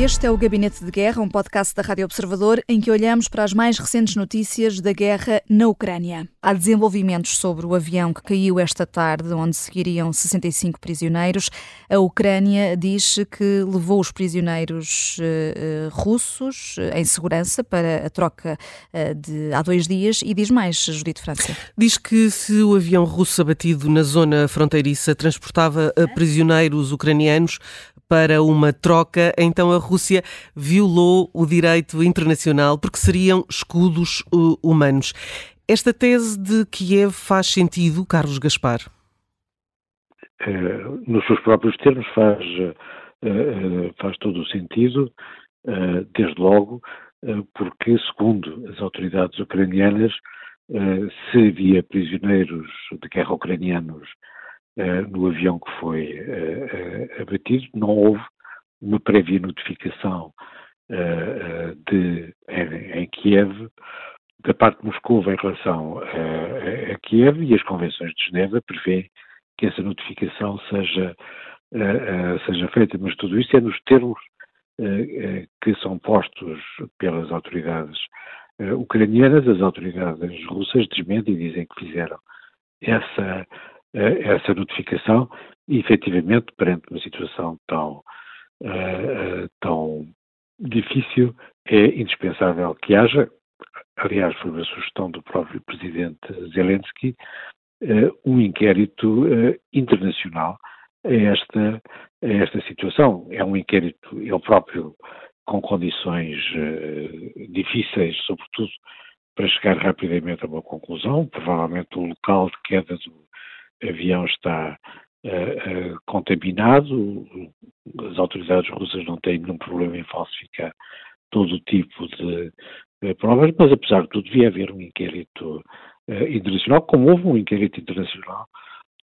Este é o Gabinete de Guerra, um podcast da Rádio Observador em que olhamos para as mais recentes notícias da guerra na Ucrânia. Há desenvolvimentos sobre o avião que caiu esta tarde, onde seguiriam 65 prisioneiros. A Ucrânia diz que levou os prisioneiros uh, russos uh, em segurança para a troca uh, de há dois dias e diz mais, Judito França. Diz que se o avião russo abatido na zona fronteiriça transportava prisioneiros ucranianos para uma troca, então a Rússia violou o direito internacional porque seriam escudos humanos. Esta tese de Kiev faz sentido, Carlos Gaspar? Uh, nos seus próprios termos faz, uh, faz todo o sentido, uh, desde logo, porque, segundo as autoridades ucranianas, se havia prisioneiros de guerra ucranianos no avião que foi abatido, não houve uma prévia notificação de, em, em Kiev da parte de Moscou em relação a, a, Kiev e as convenções de Genebra prevêem que essa notificação seja, seja feita, mas tudo isto é nos termos que são postos pelas autoridades ucranianas, as autoridades russas desmentem e dizem que fizeram essa, essa notificação e efetivamente perante uma situação tão, tão difícil é indispensável que haja, aliás, foi uma sugestão do próprio presidente Zelensky, uh, um inquérito internacional a esta, a esta situação. É um inquérito, ele próprio, com condições difíceis, sobretudo para chegar rapidamente a uma conclusão. Provavelmente o local de queda do avião está contaminado, as autoridades russas não têm nenhum problema em falsificar todo o tipo de, eh, provas, mas apesar de tudo devia haver um inquérito uh, internacional, como houve um inquérito internacional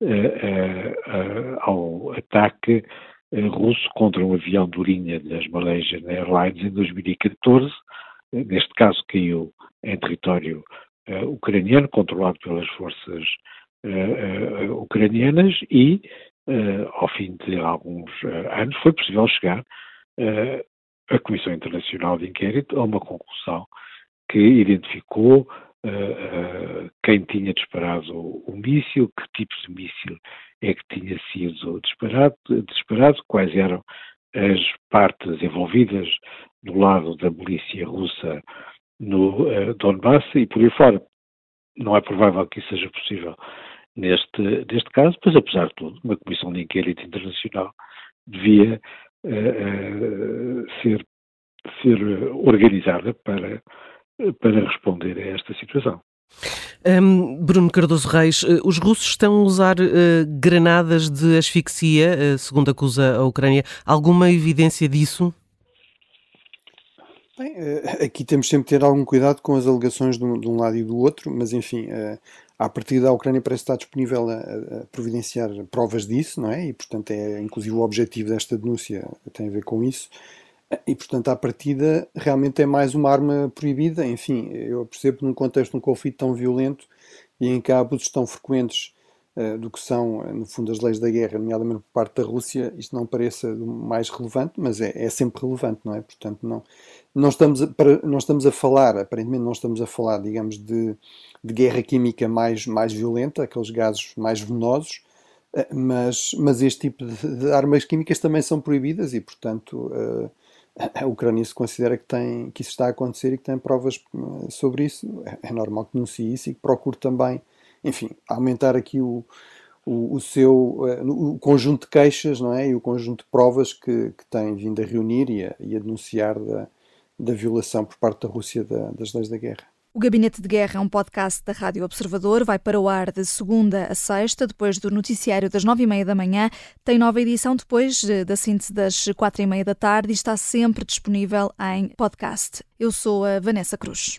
uh, ao ataque russo contra um avião de linha das Malaysian Airlines em 2014. Neste caso caiu em território ucraniano, controlado pelas forças ucranianas e, ao fim de alguns anos, foi possível chegar a Comissão Internacional de Inquérito a uma conclusão que identificou uh, uh, quem tinha disparado o, o míssil, que tipo de míssil é que tinha sido disparado, disparado, quais eram as partes envolvidas do lado da milícia russa no uh, Donbass e por aí fora. Não é provável que isso seja possível neste, neste caso, mas apesar de tudo, uma comissão de inquérito internacional devia uh, ser, ser organizada para, para responder a esta situação. Um, Bruno Cardoso Reis, uh, os russos estão a usar uh, granadas de asfixia, uh, segundo acusa a Ucrânia. Alguma evidência disso? Bem, aqui temos sempre de ter algum cuidado com as alegações de um, de um lado e do outro, mas enfim, a partir da Ucrânia parece estar disponível a, a, providenciar provas disso, não é? E, portanto, é inclusive o objetivo desta denúncia tem a ver com isso. E, portanto, à partida, realmente é mais uma arma proibida. Enfim, eu percebo num contexto de um conflito tão violento e em que há abusos tão frequentes do que são, no fundo, as leis da guerra, nomeadamente por parte da Rússia, isto não pareça mais relevante, mas é, é sempre relevante, não é? Portanto, não, não, estamos a, não estamos a falar, aparentemente, não estamos a falar, digamos, de de guerra química mais, mais violenta, aqueles gases mais venenosos, eh, mas, mas este tipo de, armas químicas também são proibidas e, portanto, a Ucrânia se considera que, tem, que isso está a acontecer e que tem provas eh, sobre isso. É, é normal que denuncie isso e que procure também, enfim, aumentar aqui o, o, o seu uh, o conjunto de queixas não é? e o conjunto de provas que, que tem vindo a reunir e a, e a denunciar da, da violação por parte da Rússia da, das leis da guerra. O Gabinete de Guerra é um podcast da Rádio Observador. Vai para o ar de segunda a sexta, depois do noticiário das nove e meia da manhã. Tem nova edição depois eh, da síntese das quatro e meia da tarde e está sempre disponível em podcast. Eu sou a Vanessa Cruz.